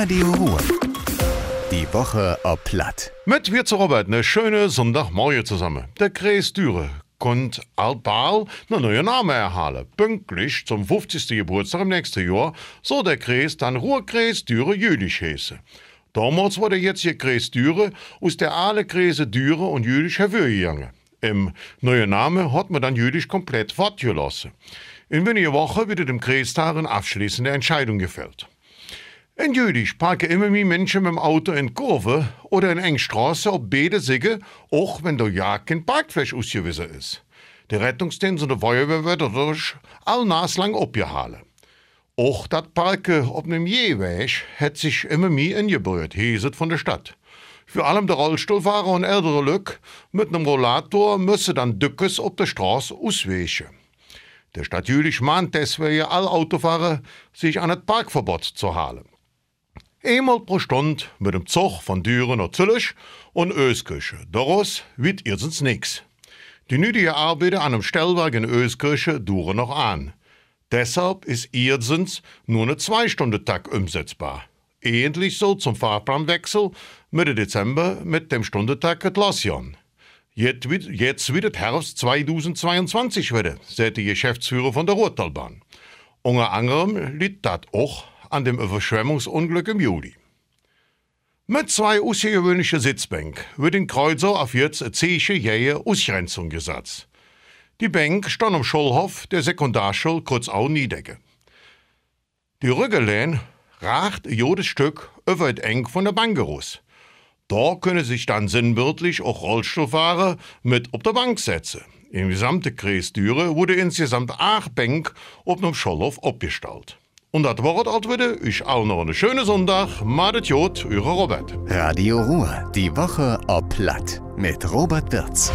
Radio Ruhr. Die Woche ob Platt. Mit wir zu Robert eine schöne Sonntagmorgen zusammen. Der Kreis Düre kommt altbal einen neuen Namen erhalten. Pünktlich zum 50. Geburtstag im nächsten Jahr soll der Kreis dann Ruhrkreis Düre Jülich heißen. Damals wurde jetzt hier Kreis Düre aus der alle Kreise Düre und Jülich hervorgegangen. Im neuen Namen hat man dann Jülich komplett fortgelassen. In weniger Wochen wird dem Kreistag eine abschließende Entscheidung gefällt. In Jülich parken immer mehr Menschen mit dem Auto in Kurve oder in Engstraße auf beide Siege, auch wenn der ja kein Parkfläche ausgewiesen ist. Der Rettungsdienst und der Feuerwehr wird dadurch all naslang abgehalten. Auch das Parken auf einem Jeweg hat sich immer mehr ingebrüht, hieß von der Stadt. Für allem der Rollstuhlfahrer und ältere Leute mit einem Rollator müssen dann Dückes auf der Straße ausweichen. Der Stadt Jülich mahnt deswegen alle Autofahrer, sich an das Parkverbot zu halten. Einmal pro Stunde mit dem Zug von Düren nach Züllich und Öskirche. Daraus wird irsens nix. Die nötige Arbeiter an einem Stellwerk in Öskirche dauern noch an. Deshalb ist irsens nur eine Zwei-Stunden-Tag umsetzbar. Ähnlich so zum Fahrplanwechsel Mitte Dezember mit dem Stundentag Atlassian. Jetzt jetzt wird es Herbst 2022 wieder, sagt der Geschäftsführer von der Ruhrtalbahn. Unter anderem liegt das auch an dem Überschwemmungsunglück im Juli. Mit zwei außergewöhnlichen Sitzbänken wird in Kreuzer auf jetzt eine zähe jähe Ausgrenzung gesetzt. Die Bank stand am Schulhof der Sekundarschule Kurzau Niedecke. Die Rüggelehn ragt ein jodes Stück über das Eng von der Bank raus. Da können sich dann sinnbildlich auch Rollstuhlfahrer mit auf der Bank setzen. Im gesamten Kreis Düre wurde insgesamt acht Bänke auf dem Schulhof abgestellt. Und das Wort alt wieder, ich auch noch einen schönen Sonntag. Madet Jod, eure Robert. Radio Ruhr. Die Woche ob Platt. Mit Robert Wirz.